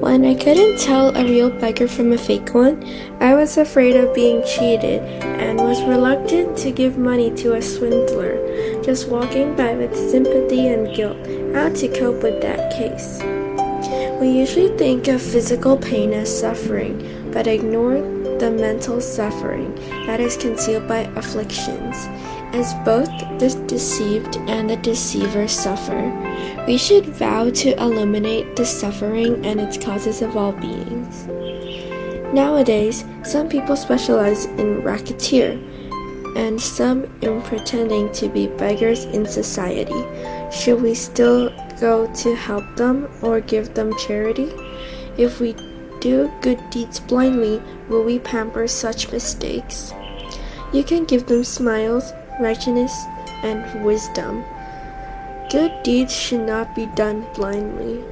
When I couldn't tell a real beggar from a fake one, I was afraid of being cheated and was reluctant to give money to a swindler, just walking by with sympathy and guilt, how to cope with that case. We usually think of physical pain as suffering, but ignore the mental suffering that is concealed by afflictions, as both the deceived and the deceiver suffer. We should vow to eliminate the suffering and its causes of all beings. Nowadays, some people specialize in racketeer, and some in pretending to be beggars in society. Should we still go to help them or give them charity? If we do good deeds blindly, will we pamper such mistakes? You can give them smiles, righteousness, and wisdom. Good deeds should not be done blindly.